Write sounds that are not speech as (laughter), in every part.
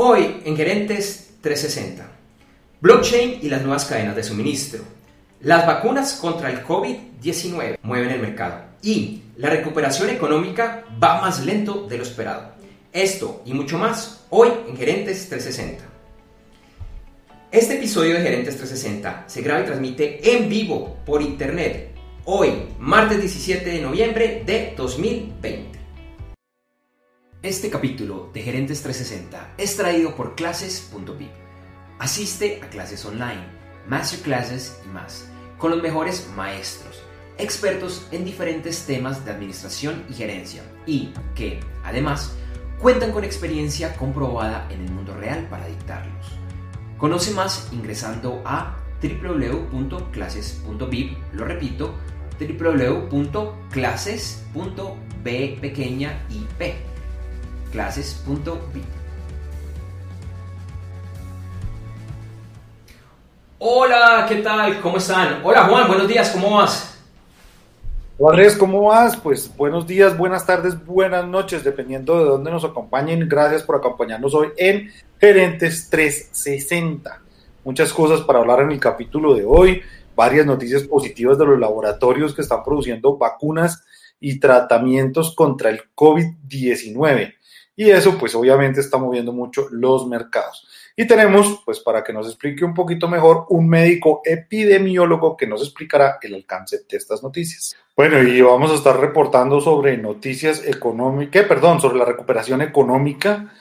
Hoy en Gerentes 360, blockchain y las nuevas cadenas de suministro, las vacunas contra el COVID-19 mueven el mercado y la recuperación económica va más lento de lo esperado. Esto y mucho más hoy en Gerentes 360. Este episodio de Gerentes 360 se graba y transmite en vivo por internet hoy, martes 17 de noviembre de 2020. Este capítulo de Gerentes 360 es traído por clases.vip. Asiste a clases online, masterclasses y más, con los mejores maestros, expertos en diferentes temas de administración y gerencia, y que, además, cuentan con experiencia comprobada en el mundo real para dictarlos. Conoce más ingresando a www.clases.vip, lo repito, www.clases.b pequeña clases.vip. Hola, ¿qué tal? ¿Cómo están? Hola Juan, buenos días, ¿cómo vas? Hola ¿cómo vas? Pues buenos días, buenas tardes, buenas noches, dependiendo de dónde nos acompañen. Gracias por acompañarnos hoy en Gerentes 360. Muchas cosas para hablar en el capítulo de hoy, varias noticias positivas de los laboratorios que están produciendo vacunas y tratamientos contra el COVID-19 y eso pues obviamente está moviendo mucho los mercados. Y tenemos, pues para que nos explique un poquito mejor, un médico epidemiólogo que nos explicará el alcance de estas noticias. Bueno, y vamos a estar reportando sobre noticias económicas, perdón, sobre la recuperación económica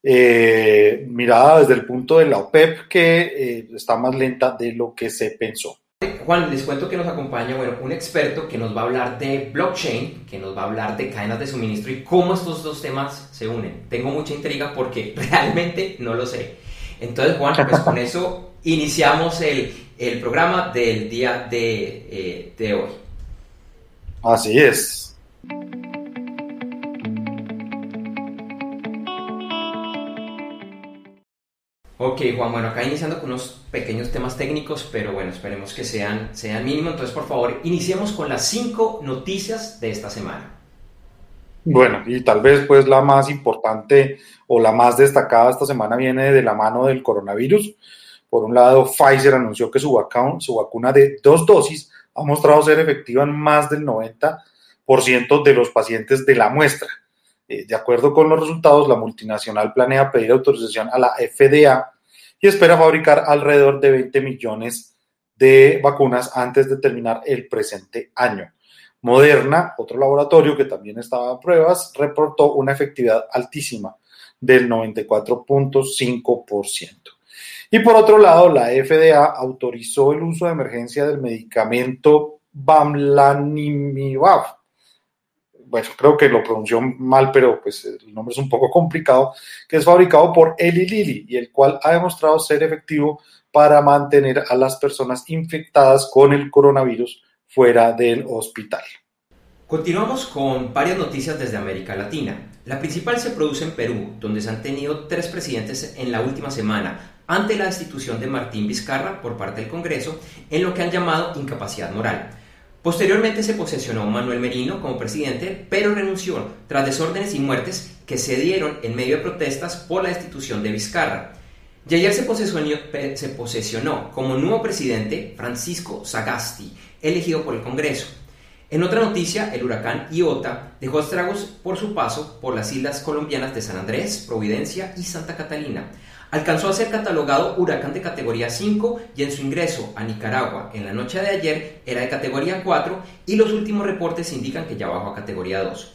eh, mirada desde el punto de la OPEP que eh, está más lenta de lo que se pensó. Juan, les cuento que nos acompaña bueno, un experto que nos va a hablar de blockchain, que nos va a hablar de cadenas de suministro y cómo estos dos temas se unen. Tengo mucha intriga porque (laughs) realmente no lo sé. Entonces, Juan, pues con eso iniciamos el, el programa del día de, eh, de hoy. Así es. Ok, Juan, bueno, acá iniciando con unos pequeños temas técnicos, pero bueno, esperemos que sean, sean mínimos. Entonces, por favor, iniciemos con las cinco noticias de esta semana. Bueno, y tal vez pues la más importante o la más destacada esta semana viene de la mano del coronavirus. Por un lado, Pfizer anunció que su, vacuna, su vacuna de dos dosis ha mostrado ser efectiva en más del 90% de los pacientes de la muestra. Eh, de acuerdo con los resultados, la multinacional planea pedir autorización a la FDA y espera fabricar alrededor de 20 millones de vacunas antes de terminar el presente año. Moderna, otro laboratorio que también estaba en pruebas, reportó una efectividad altísima del 94.5%. Y por otro lado, la FDA autorizó el uso de emergencia del medicamento Bamlanimab bueno, creo que lo pronunció mal, pero pues el nombre es un poco complicado, que es fabricado por Eli Lilly y el cual ha demostrado ser efectivo para mantener a las personas infectadas con el coronavirus fuera del hospital. Continuamos con varias noticias desde América Latina. La principal se produce en Perú, donde se han tenido tres presidentes en la última semana ante la destitución de Martín Vizcarra por parte del Congreso en lo que han llamado incapacidad moral. Posteriormente se posesionó Manuel Merino como presidente, pero renunció tras desórdenes y muertes que se dieron en medio de protestas por la destitución de Vizcarra. Y ayer se posesionó, se posesionó como nuevo presidente Francisco Sagasti, elegido por el Congreso. En otra noticia, el huracán Iota dejó estragos por su paso por las islas colombianas de San Andrés, Providencia y Santa Catalina, alcanzó a ser catalogado huracán de categoría 5 y en su ingreso a Nicaragua en la noche de ayer era de categoría 4 y los últimos reportes indican que ya bajó a categoría 2.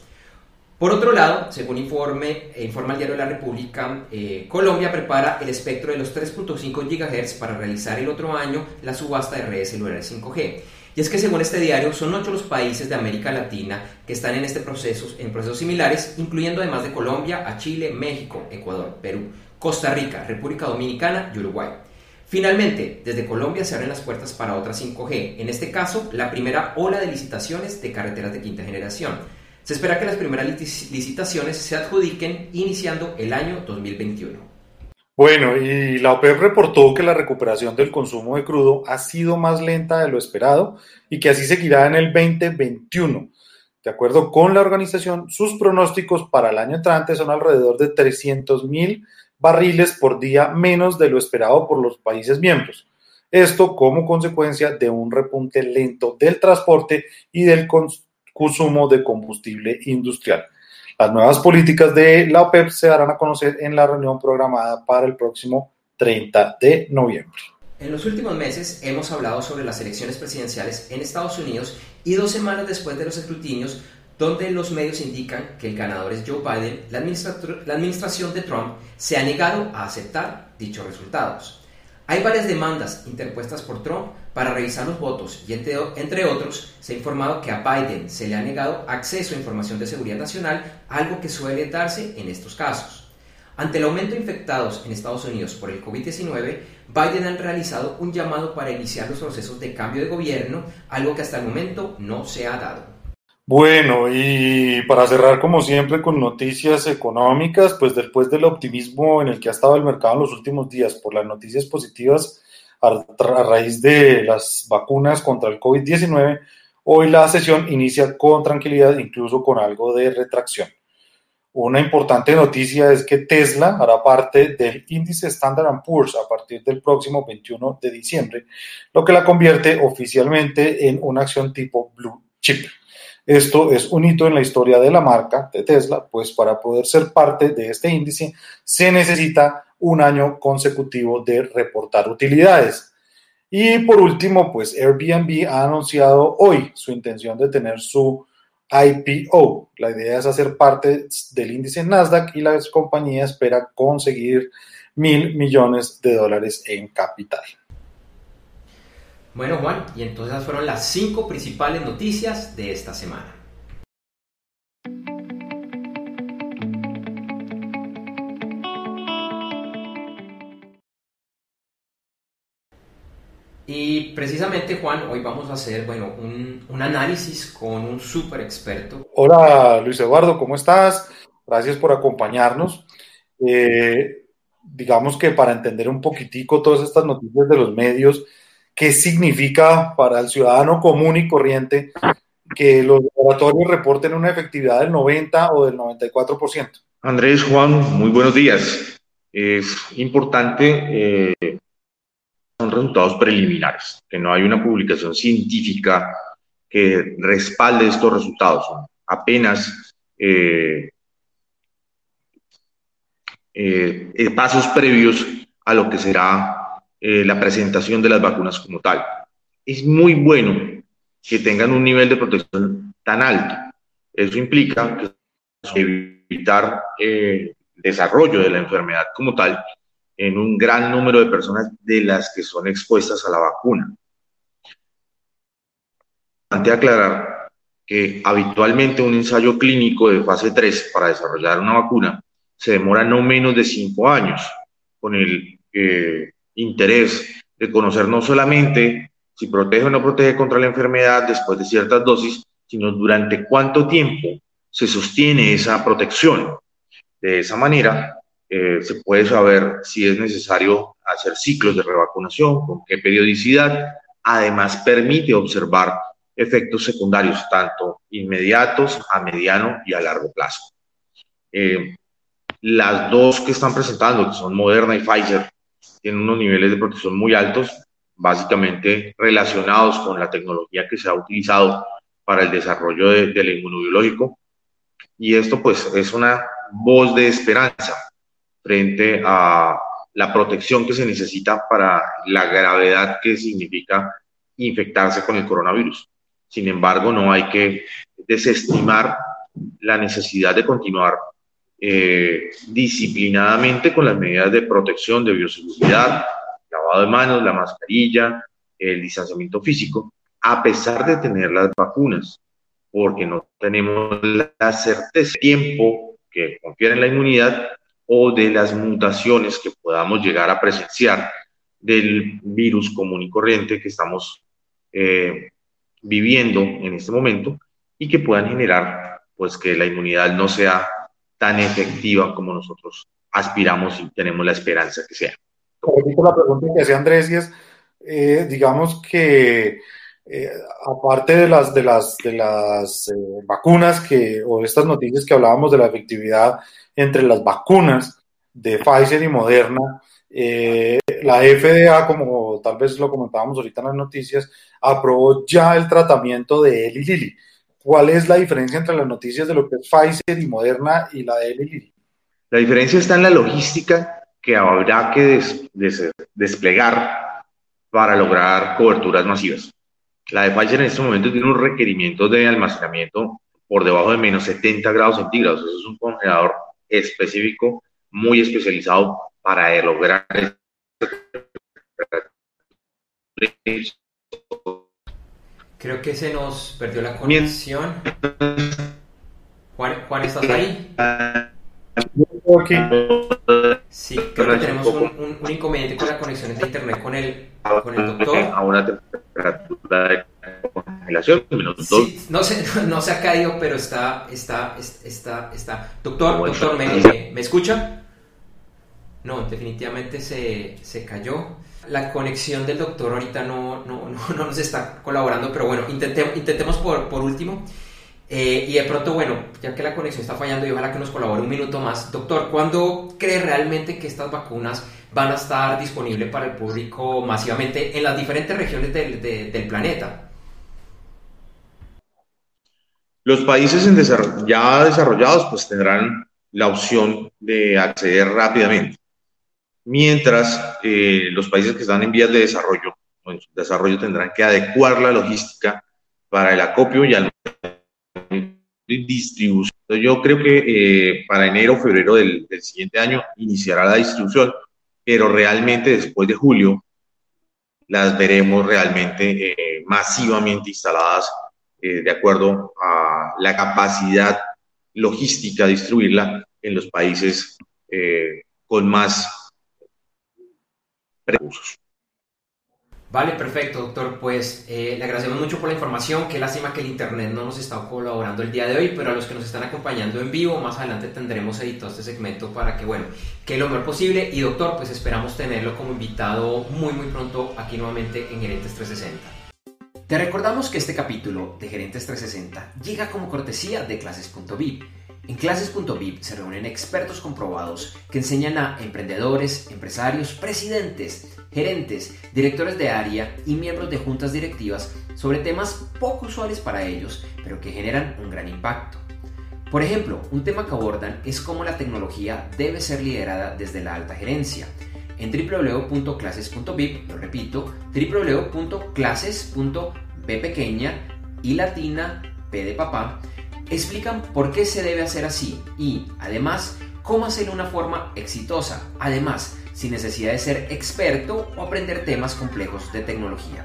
Por otro lado, según informe, eh, informa el diario de la República, eh, Colombia prepara el espectro de los 3.5 GHz para realizar el otro año la subasta de redes celulares 5G. Y es que según este diario, son ocho los países de América Latina que están en este proceso, en procesos similares, incluyendo además de Colombia, a Chile, México, Ecuador, Perú, Costa Rica, República Dominicana y Uruguay. Finalmente, desde Colombia se abren las puertas para otra 5G, en este caso la primera ola de licitaciones de carreteras de quinta generación. Se espera que las primeras licitaciones se adjudiquen iniciando el año 2021. Bueno, y la OPEP reportó que la recuperación del consumo de crudo ha sido más lenta de lo esperado y que así seguirá en el 2021. De acuerdo con la organización, sus pronósticos para el año entrante son alrededor de 300 mil barriles por día menos de lo esperado por los países miembros. Esto como consecuencia de un repunte lento del transporte y del consumo de combustible industrial. Las nuevas políticas de la OPEP se darán a conocer en la reunión programada para el próximo 30 de noviembre. En los últimos meses hemos hablado sobre las elecciones presidenciales en Estados Unidos y dos semanas después de los escrutinios, donde los medios indican que el ganador es Joe Biden, la, administración de Trump se ha negado a aceptar dichos resultados. Hay varias demandas interpuestas por Trump para revisar los votos y entre, otros se ha informado que a Biden se le ha negado acceso a información de seguridad nacional, algo que suele darse en estos casos. Ante el aumento de infectados en Estados Unidos por el COVID-19, Biden ha realizado un llamado para iniciar los procesos de cambio de gobierno, algo que hasta el momento no se ha dado. Bueno, y para cerrar como siempre con noticias económicas, pues después del optimismo en el que ha estado el mercado en los últimos días por las noticias positivas a, raíz de las vacunas contra el COVID-19, hoy la sesión inicia con tranquilidad, incluso con algo de retracción. Una importante noticia es que Tesla hará parte del índice Standard Poor's a partir del próximo 21 de diciembre, lo que la convierte oficialmente en una acción tipo blue chip. Esto es un hito en la historia de la marca de Tesla, pues para poder ser parte de este índice se necesita un año consecutivo de reportar utilidades. Y por último, pues Airbnb ha anunciado hoy su intención de tener su IPO. La idea es hacer parte del índice Nasdaq y la compañía espera conseguir mil millones de dólares en capital. Bueno, Juan, y entonces esas fueron las cinco principales noticias de esta semana. Y precisamente, Juan, hoy vamos a hacer bueno, un, un análisis con un súper experto. Hola, Luis Eduardo, ¿cómo estás? Gracias por acompañarnos. Eh, digamos que para entender un poquitico todas estas noticias de los medios, qué significa para el ciudadano común y corriente que los laboratorios reporten una efectividad del 90 o del 94%. Andrés, Juan, muy buenos días. Es importante, eh, son resultados preliminares, que no hay una publicación científica que respalde estos resultados, apenas eh, eh, pasos previos a lo que será eh, la presentación de las vacunas como tal. Es muy bueno que tengan un nivel de protección tan alto. Eso implica que evitar eh, desarrollo de la enfermedad como tal en un gran número de personas de las que son expuestas a la vacuna. Importante aclarar que habitualmente un ensayo clínico de fase 3 para desarrollar una vacuna se demora no menos de 5 años, con el eh, interés de conocer no solamente si protege o no protege contra la enfermedad después de ciertas dosis, sino durante cuánto tiempo se sostiene esa protección. De esa manera, eh, se puede saber si es necesario hacer ciclos de revacunación, con qué periodicidad. Además, permite observar efectos secundarios, tanto inmediatos, a mediano y a largo plazo. Eh, las dos que están presentando, que son Moderna y Pfizer, tienen unos niveles de protección muy altos, básicamente relacionados con la tecnología que se ha utilizado para el desarrollo del inmunobiológico. Y esto pues es una voz de esperanza frente a la protección que se necesita para la gravedad que significa infectarse con el coronavirus. Sin embargo, no hay que desestimar la necesidad de continuar eh, disciplinadamente con las medidas de protección, de bioseguridad, lavado de manos, la mascarilla, el distanciamiento físico, a pesar de tener las vacunas, porque no tenemos la certeza de tiempo que confiere en la inmunidad o de las mutaciones que podamos llegar a presenciar del virus común y corriente que estamos eh, viviendo en este momento y que puedan generar pues que la inmunidad no sea tan efectiva como nosotros aspiramos y tenemos la esperanza que sea. La pregunta que hacía Andrés y es, eh, digamos que eh, aparte de las, de las, de las eh, vacunas que, o estas noticias que hablábamos de la efectividad entre las vacunas, de Pfizer y Moderna, la FDA, como tal vez lo comentábamos ahorita en las noticias, aprobó ya el tratamiento de Eli Lilly. ¿Cuál es la diferencia entre las noticias de lo que es Pfizer y Moderna y la de Lilly? La diferencia está en la logística que habrá que desplegar para lograr coberturas masivas. La de Pfizer en este momento tiene un requerimiento de almacenamiento por debajo de menos 70 grados centígrados. Eso es un congelador específico, muy especializado para lograr Creo que se nos perdió la conexión. Juan, Juan ¿estás ahí? Sí, creo que tenemos un, un, inconveniente con la conexión de internet con el, con el doctor. A una temperatura de congelación. Sí, no, se, (laughs) no se ha caído, pero está, está, está, está. Doctor, doctor, ¿me, ¿me escucha? No, definitivamente se, se cayó. La conexión del doctor ahorita no, no, no, (laughs) no nos está colaborando, pero bueno, intentemos, intentemos por, por último. Eh, y de pronto, bueno, ya que la conexión está fallando y ojalá que nos colabore un minuto más. Doctor, ¿cuándo cree realmente que estas vacunas van a estar disponibles para el público masivamente en las diferentes regiones del, del planeta? Los países ya desarrollados pues tendrán la opción de acceder rápidamente, mientras eh, los países que están en vías de desarrollo en su desarrollo tendrán que adecuar la logística para el acopio y al distribución. Yo creo que eh, para enero o febrero del, siguiente año iniciará la distribución, pero realmente después de julio las veremos realmente eh, masivamente instaladas eh, de acuerdo a la capacidad logística de distribuirla en los países con más recursos. Vale, perfecto, doctor. Pues eh, le agradecemos mucho por la información. Qué lástima que el Internet no nos está colaborando el día de hoy, pero a los que nos están acompañando en vivo, más adelante tendremos editado este segmento para que, bueno, que lo mejor posible. Y doctor, pues esperamos tenerlo como invitado muy, muy pronto aquí nuevamente en Gerentes 360. Te recordamos que este capítulo de Gerentes 360 llega como cortesía de clases.vip en clases.vip se reúnen expertos comprobados que enseñan a emprendedores, empresarios, presidentes, gerentes, directores de área y miembros de juntas directivas sobre temas poco usuales para ellos, pero que generan un gran impacto. Por ejemplo, un tema que abordan es cómo la tecnología debe ser liderada desde la alta gerencia. En www.clases.vip, lo repito, www.clases.b pequeña y latina, p de papá, explican por qué se debe hacer así y, además, cómo hacerlo de una forma exitosa, además, sin necesidad de ser experto o aprender temas complejos de tecnología.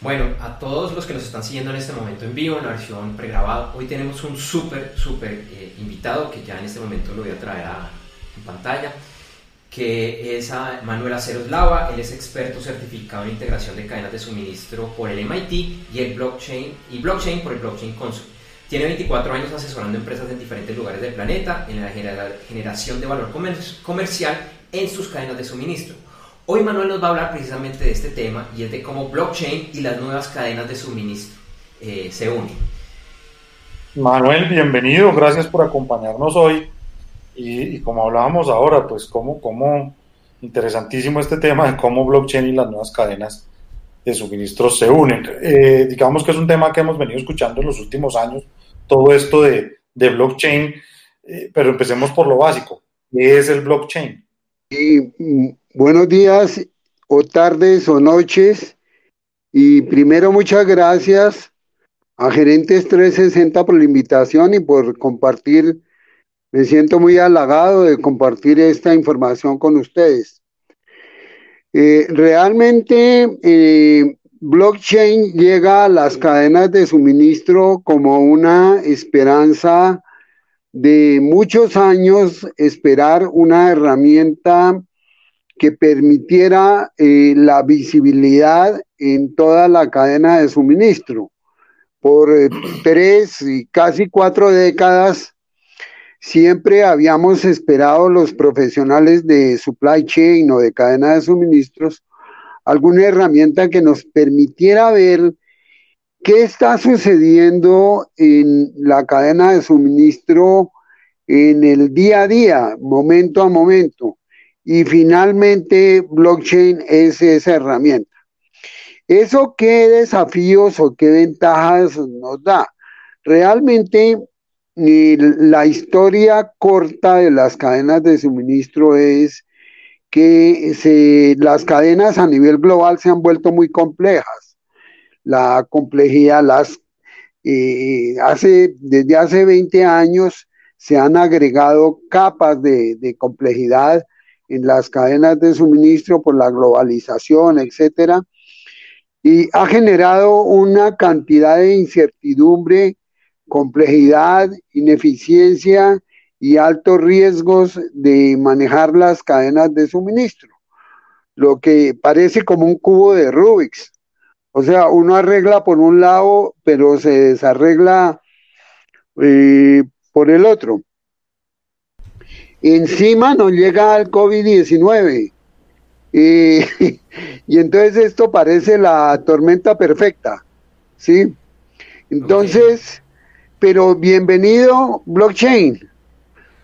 Bueno, a todos los que nos están siguiendo en este momento en vivo, en la versión pregrabada, hoy tenemos un súper, súper eh, invitado que ya en este momento lo voy a traer a, en pantalla que es Manuel Aceros Lava, él es experto certificado en integración de cadenas de suministro por el MIT y el blockchain y blockchain por el Blockchain Council. Tiene 24 años asesorando empresas en diferentes lugares del planeta en la generación de valor comercial en sus cadenas de suministro. Hoy Manuel nos va a hablar precisamente de este tema y es de cómo blockchain y las nuevas cadenas de suministro eh, se unen. Manuel, bienvenido, gracias por acompañarnos hoy y, como hablábamos ahora, pues cómo, cómo interesantísimo este tema de cómo blockchain y las nuevas cadenas de suministro se unen. Eh, digamos que es un tema que hemos venido escuchando en los últimos años, todo esto de, de blockchain, eh, pero empecemos por lo básico. ¿Qué es el blockchain? Mm, buenos días o tardes o noches. Y primero muchas gracias a Gerentes 360 por la invitación y por compartir me siento muy halagado de compartir esta información con ustedes. Eh, realmente, eh, blockchain llega a las cadenas de suministro como una esperanza de muchos años, esperar una herramienta que permitiera eh, la visibilidad en toda la cadena de suministro. Por tres y casi cuatro décadas, Siempre habíamos esperado los profesionales de supply chain o de cadena de suministros alguna herramienta que nos permitiera ver qué está sucediendo en la cadena de suministro en el día a día, momento a momento. Y finalmente, blockchain es esa herramienta. ¿Eso qué desafíos o qué ventajas nos da? Realmente la historia corta de las cadenas de suministro es que las cadenas a nivel global se han vuelto muy complejas. La complejidad, las, eh, hace, desde hace 20 años se han agregado capas de, de complejidad en las cadenas de suministro por la globalización, etcétera, y ha generado una cantidad de incertidumbre, complejidad, ineficiencia y altos riesgos de manejar las cadenas de suministro, lo que parece como un cubo de Rubik's. O sea, uno arregla por un lado, pero se desarregla eh, por el otro. Encima nos llega el COVID-19 (laughs) y entonces esto parece la tormenta perfecta, ¿sí? Entonces, pero bienvenido blockchain.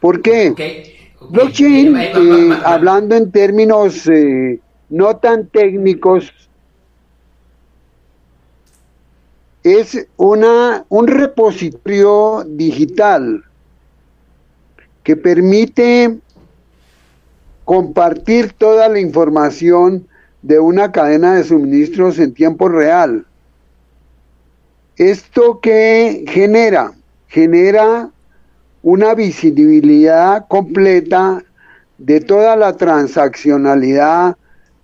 ¿Por qué? Blockchain, eh, hablando en términos eh, no tan técnicos, es una, un repositorio digital que permite compartir toda la información de una cadena de suministros en tiempo real. ¿Esto qué genera? Genera una visibilidad completa de toda la transaccionalidad,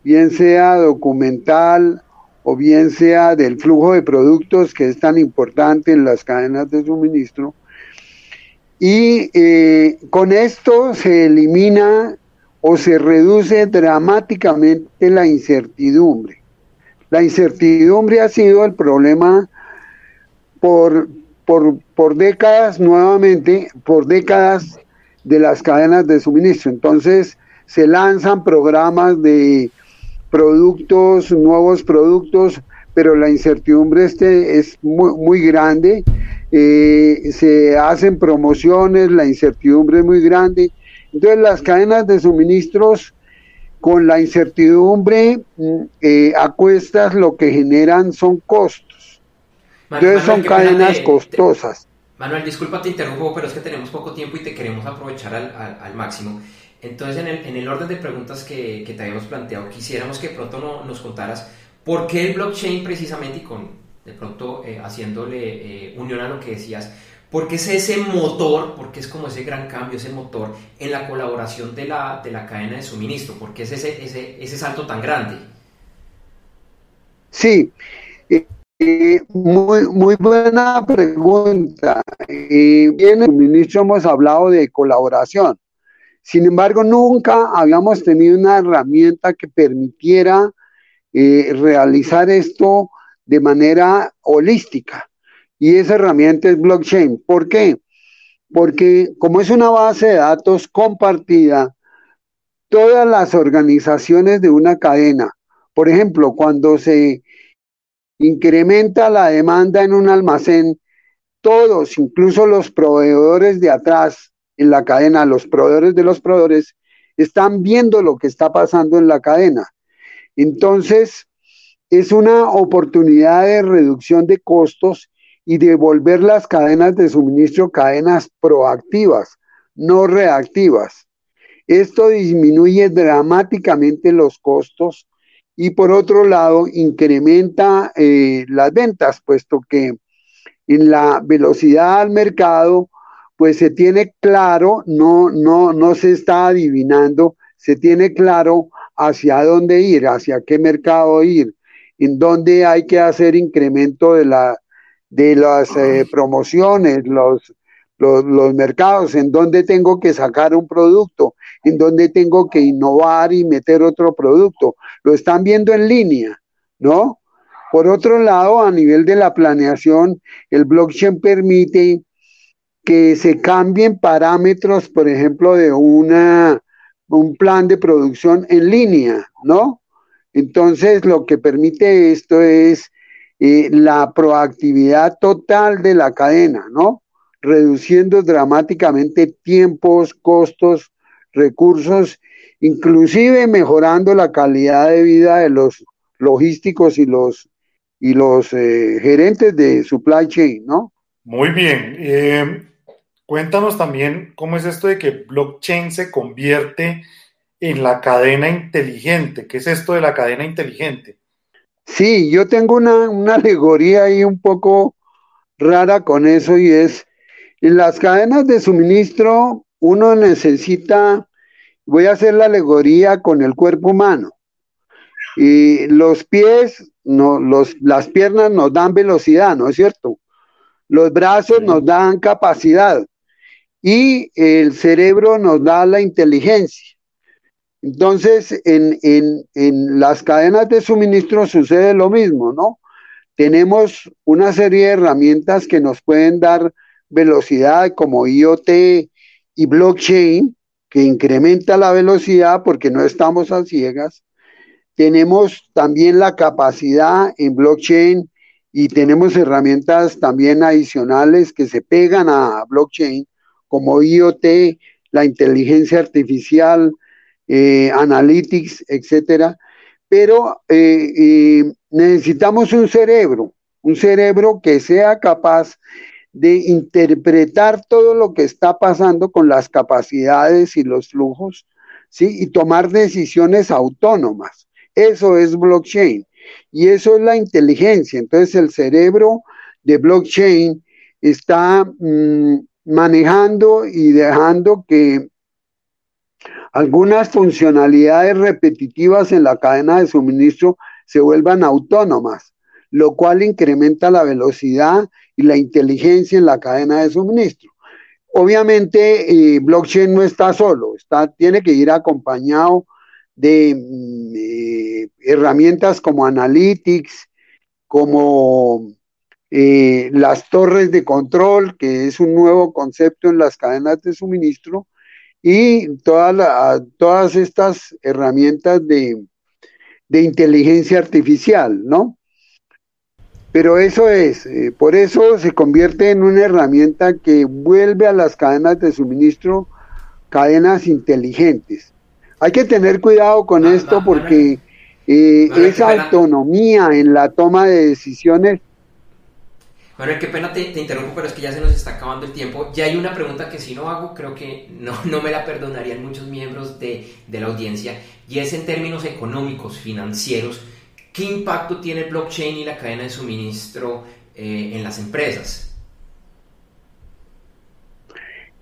bien sea documental o bien sea del flujo de productos que es tan importante en las cadenas de suministro. Y eh, con esto se elimina o se reduce dramáticamente la incertidumbre. La incertidumbre ha sido el problema por, por, décadas nuevamente, por décadas de las cadenas de suministro. Entonces se lanzan programas de productos, nuevos productos, pero la incertidumbre este es muy, muy grande. Eh, se hacen promociones, la incertidumbre es muy grande entonces las cadenas de suministros con la incertidumbre mm, eh, a cuestas lo que generan son costos. Entonces son cadenas costosas. Manuel, disculpa, te interrumpo, pero es que tenemos poco tiempo y te queremos aprovechar al, máximo. Entonces, en el, en el, orden de preguntas que, que, te habíamos planteado, quisiéramos que pronto no, nos contaras por qué el blockchain precisamente y con de pronto eh, haciéndole eh, unión a lo que decías, porque es ese motor, porque es como ese gran cambio, ese motor en la colaboración de la, de la cadena de suministro, porque es ese, ese, ese salto tan grande. Sí, eh, eh, muy, muy buena pregunta. Eh, bien, en el suministro hemos hablado de colaboración. Sin embargo, nunca habíamos tenido una herramienta que permitiera realizar esto de manera holística y esa herramienta es blockchain. ¿Por qué? Porque como es una base de datos compartida, todas las organizaciones de una cadena, por ejemplo, cuando se incrementa la demanda en un almacén, todos, incluso los proveedores de atrás en la cadena, los proveedores de los proveedores, están viendo lo que está pasando en la cadena. Entonces, es una oportunidad de reducción de costos y devolver las cadenas de suministro cadenas proactivas, no reactivas. Esto disminuye dramáticamente los costos y por otro lado incrementa eh, las ventas, puesto que en la velocidad al mercado, pues se tiene claro, no, no, no se está adivinando, se tiene claro hacia dónde ir, hacia qué mercado ir, en dónde hay que hacer incremento de la, de las eh, promociones, los, los, mercados, en donde tengo que sacar un producto, en donde tengo que innovar y meter otro producto. Lo están viendo en línea, ¿no? Por otro lado, a nivel de la planeación, el blockchain permite que se cambien parámetros, por ejemplo, de una, un plan de producción en línea, ¿no? Entonces, lo que permite esto es eh, la proactividad total de la cadena, ¿no? Reduciendo dramáticamente tiempos, costos, recursos, inclusive mejorando la calidad de vida de los logísticos y los, y los eh, gerentes de supply chain, ¿no? Muy bien. Eh, cuéntanos también cómo es esto de que blockchain se convierte en la cadena inteligente. ¿Qué es esto de la cadena inteligente? Sí, yo tengo una, una alegoría ahí un poco rara con eso y es, en las cadenas de suministro uno necesita, voy a hacer la alegoría con el cuerpo humano. Y los pies, no, los, las piernas nos dan velocidad, ¿no es cierto? Los brazos nos dan capacidad y el cerebro nos da la inteligencia. Entonces, en, en, las cadenas de suministro sucede lo mismo, ¿no? Tenemos una serie de herramientas que nos pueden dar velocidad como IoT y blockchain, que incrementa la velocidad porque no estamos a ciegas. Tenemos también la capacidad en blockchain y tenemos herramientas también adicionales que se pegan a blockchain, como IoT, la inteligencia artificial, eh, analytics, etcétera. Pero eh, eh, necesitamos un cerebro, un cerebro que sea capaz de interpretar todo lo que está pasando con las capacidades y los flujos, ¿sí? Y tomar decisiones autónomas. Eso es blockchain. Y eso es la inteligencia. Entonces el cerebro de blockchain está mm, manejando y dejando que algunas funcionalidades repetitivas en la cadena de suministro se vuelvan autónomas, lo cual incrementa la velocidad y la inteligencia en la cadena de suministro. Obviamente, eh, blockchain no está solo, está, tiene que ir acompañado de mm, eh, herramientas como Analytics, como eh, las torres de control, que es un nuevo concepto en las cadenas de suministro, y todas todas estas herramientas de, de, inteligencia artificial, ¿no? Pero eso es, eh, por eso se convierte en una herramienta que vuelve a las cadenas de suministro cadenas inteligentes. Hay que tener cuidado con ah, esto porque eh, esa autonomía en la toma de decisiones bueno, qué pena te, interrumpo, pero es que ya se nos está acabando el tiempo. Ya hay una pregunta que si no hago, creo que no, (laughs) no me la perdonarían muchos miembros de, de la audiencia, y es en términos económicos, financieros, ¿qué impacto tiene blockchain y la cadena de suministro eh, en las empresas?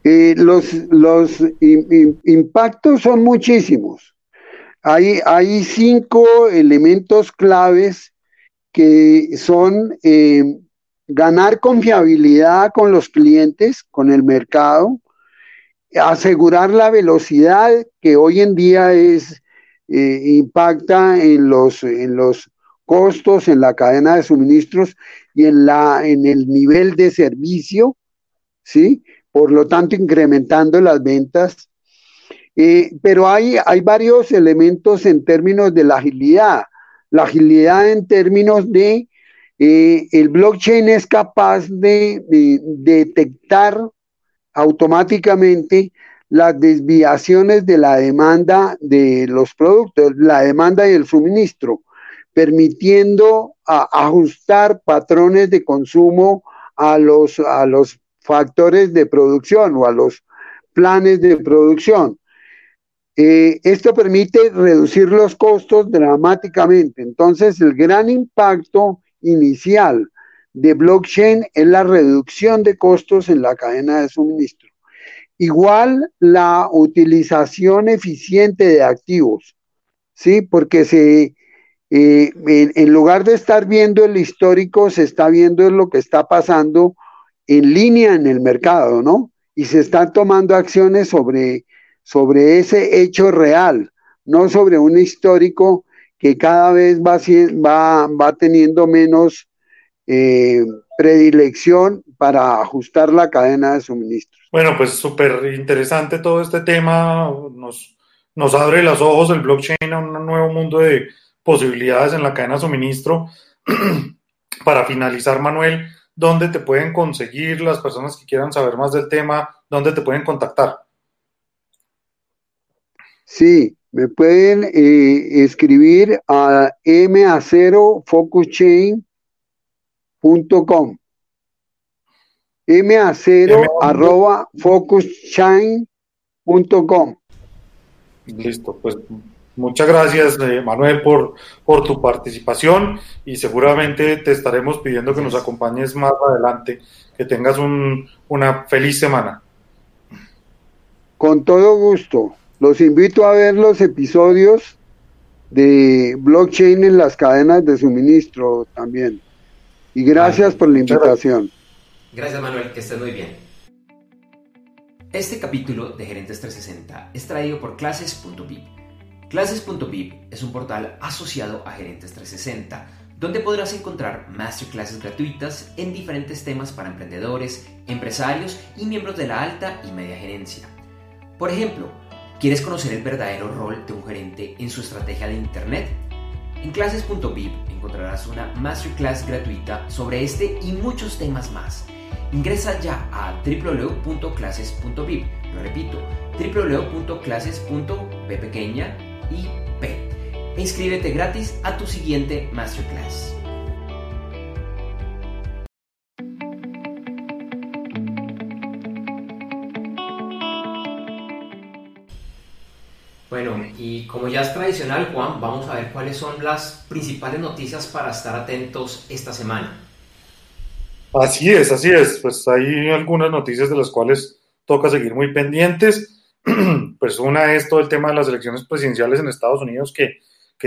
Los los impactos son muchísimos. Hay, hay cinco elementos claves que son eh, ganar confiabilidad con los clientes, con el mercado, asegurar la velocidad que hoy en día es eh, impacta en los, en los costos, en la cadena de suministros y en, la, en el nivel de servicio, ¿sí? Por lo tanto, incrementando las ventas. Eh, pero hay, hay varios elementos en términos de la agilidad. La agilidad en términos de eh, el blockchain es capaz de, detectar automáticamente las desviaciones de la demanda de los productos, la demanda y el suministro, permitiendo ajustar patrones de consumo a los, a los factores de producción o a los planes de producción. Eh, esto permite reducir los costos dramáticamente. Entonces, el gran impacto inicial de blockchain es la reducción de costos en la cadena de suministro. Igual la utilización eficiente de activos, ¿sí? Porque se, eh, en, lugar de estar viendo el histórico, se está viendo lo que está pasando en línea en el mercado, ¿no? Y se están tomando acciones sobre, sobre ese hecho real, no sobre un histórico que cada vez va, va, va teniendo menos eh, predilección para ajustar la cadena de suministro. Bueno, pues súper interesante todo este tema, nos, nos abre los ojos el blockchain a un nuevo mundo de posibilidades en la cadena de suministro. (clears throat) Para finalizar, Manuel, ¿dónde te pueden conseguir las personas que quieran saber más del tema? ¿Dónde te pueden contactar? Sí, me pueden eh, escribir a m0focuschain.com m0 arroba focuschain.com Listo, pues muchas gracias eh, Manuel por, por tu participación y seguramente te estaremos pidiendo que nos acompañes más adelante, que tengas un, una feliz semana. Con todo gusto. Los invito a ver los episodios de blockchain en las cadenas de suministro también. Y gracias por la invitación. Gracias Manuel, que estés muy bien. Este capítulo de Gerentes 360 es traído por clases.vip. Clases.vip es un portal asociado a Gerentes 360, donde podrás encontrar masterclasses gratuitas en diferentes temas para emprendedores, empresarios y miembros de la alta y media gerencia. Por ejemplo, ¿quieres conocer el verdadero rol de un gerente en su estrategia de Internet? En clases.vip encontrarás una masterclass gratuita sobre este y muchos temas más. Ingresa ya a www.clases.vip, lo repito, www.clases.p y p. E inscríbete gratis a tu siguiente masterclass. Y como ya es tradicional, Juan, vamos a ver cuáles son las principales noticias para estar atentos esta semana. Así es, así es. Pues hay algunas noticias de las cuales toca seguir muy pendientes. (clears throat) Pues una es todo el tema de las elecciones presidenciales en Estados Unidos que,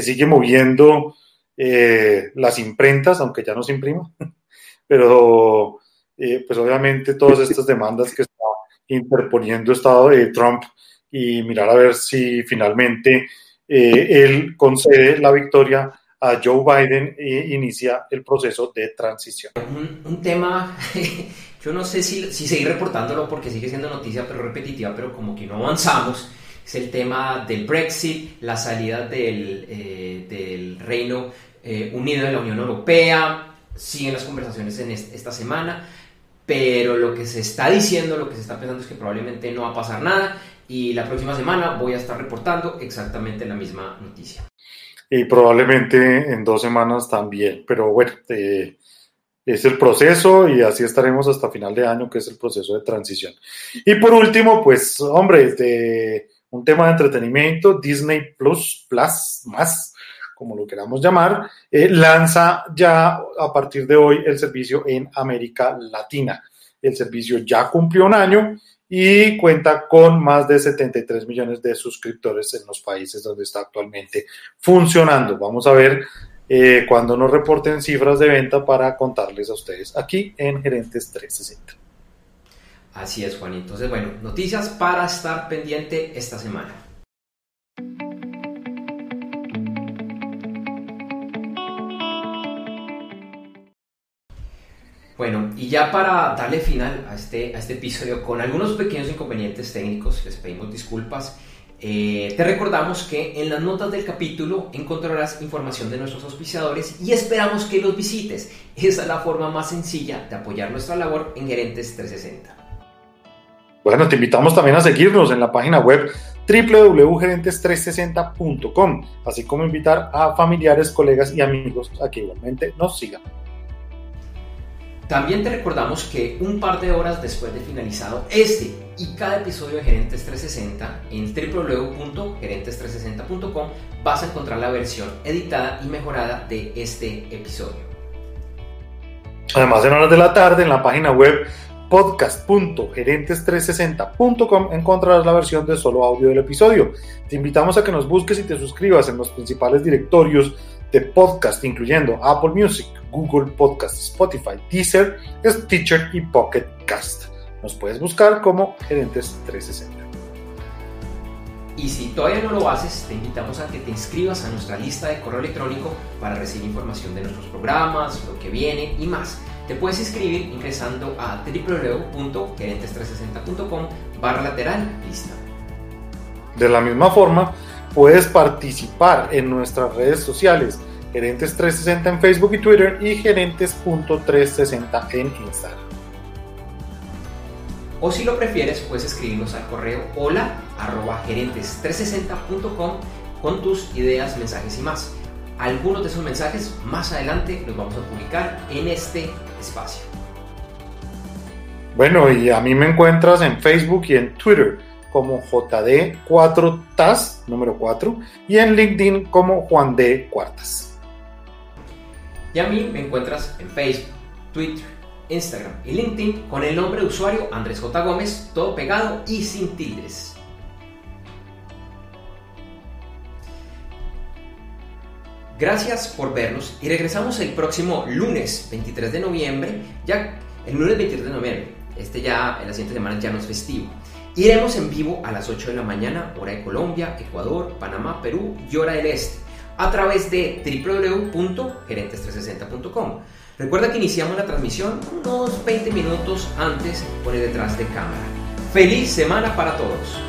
sigue moviendo eh, las imprentas, aunque ya no se imprima. (laughs) Pero eh, pues obviamente todas estas demandas que está interponiendo Estado de Trump y mirar a ver si finalmente eh, él concede la victoria a Joe Biden e inicia el proceso de transición. Un, tema, (laughs) yo no sé si, si, seguir reportándolo porque sigue siendo noticia, pero repetitiva, pero como que no avanzamos, es el tema del Brexit, la salida del, eh, del Reino eh, Unido de la Unión Europea, siguen las conversaciones en esta semana, pero lo que se está diciendo, lo que se está pensando es que probablemente no va a pasar nada y la próxima semana voy a estar reportando exactamente la misma noticia y probablemente en dos semanas también. Pero bueno, eh, es el proceso y así estaremos hasta final de año, que es el proceso de transición. Y por último, pues, hombre, de un tema de entretenimiento, Disney Plus, Plus, más, como lo queramos llamar, eh, lanza ya a partir de hoy el servicio en América Latina. El servicio ya cumplió un año y cuenta con más de 73 millones de suscriptores en los países donde está actualmente funcionando. Vamos a ver eh, cuando nos reporten cifras de venta para contarles a ustedes aquí en Gerentes 360. Así es, Juan. Entonces, bueno, noticias para estar pendiente esta semana. Bueno, y ya para darle final a este, a este episodio con algunos pequeños inconvenientes técnicos, les pedimos disculpas. Eh, te recordamos que en las notas del capítulo encontrarás información de nuestros auspiciadores y esperamos que los visites. Esa es la forma más sencilla de apoyar nuestra labor en Gerentes 360. Bueno, te invitamos también a seguirnos en la página web www.gerentes360.com, así como invitar a familiares, colegas y amigos a que igualmente nos sigan. También te recordamos que un par de horas después de finalizado este y cada episodio de Gerentes 360 en www.gerentes360.com vas a encontrar la versión editada y mejorada de este episodio. Además, en horas de la tarde en la página web podcast.gerentes360.com encontrarás la versión de solo audio del episodio. Te invitamos a que nos busques y te suscribas en los principales directorios de podcast, incluyendo Apple Music, Google Podcast, Spotify, Deezer, Stitcher y Pocket Cast. Nos puedes buscar como Gerentes 360. Y si todavía no lo haces, te invitamos a que te inscribas a nuestra lista de correo electrónico para recibir información de nuestros programas, lo que viene y más. Te puedes inscribir ingresando a www.gerentes360.com barra lateral lista. De la misma forma, puedes participar en nuestras redes sociales, Gerentes 360 en Facebook y Twitter y Gerentes.360 en Instagram. O si lo prefieres, puedes escribirnos al correo hola arroba gerentes360.com con tus ideas, mensajes y más. Algunos de esos mensajes más adelante los vamos a publicar en este espacio. Bueno, y a mí me encuentras en Facebook y en Twitter como JD4TAS, número 4, y en LinkedIn como Juan D. Cuartas. Y a mí me encuentras en Facebook, Twitter, Instagram y LinkedIn con el nombre de usuario Andrés J. Gómez, todo pegado y sin tildes. Gracias por vernos y regresamos el próximo lunes 23 de noviembre, ya el lunes 23 de noviembre, este ya en la siguiente semana ya no es festivo. Iremos en vivo a las 8 de la mañana, hora de Colombia, Ecuador, Panamá, Perú y hora del Este, a través de www.gerentes360.com. Recuerda que iniciamos la transmisión unos 20 minutos antes por el detrás de cámara. ¡Feliz semana para todos!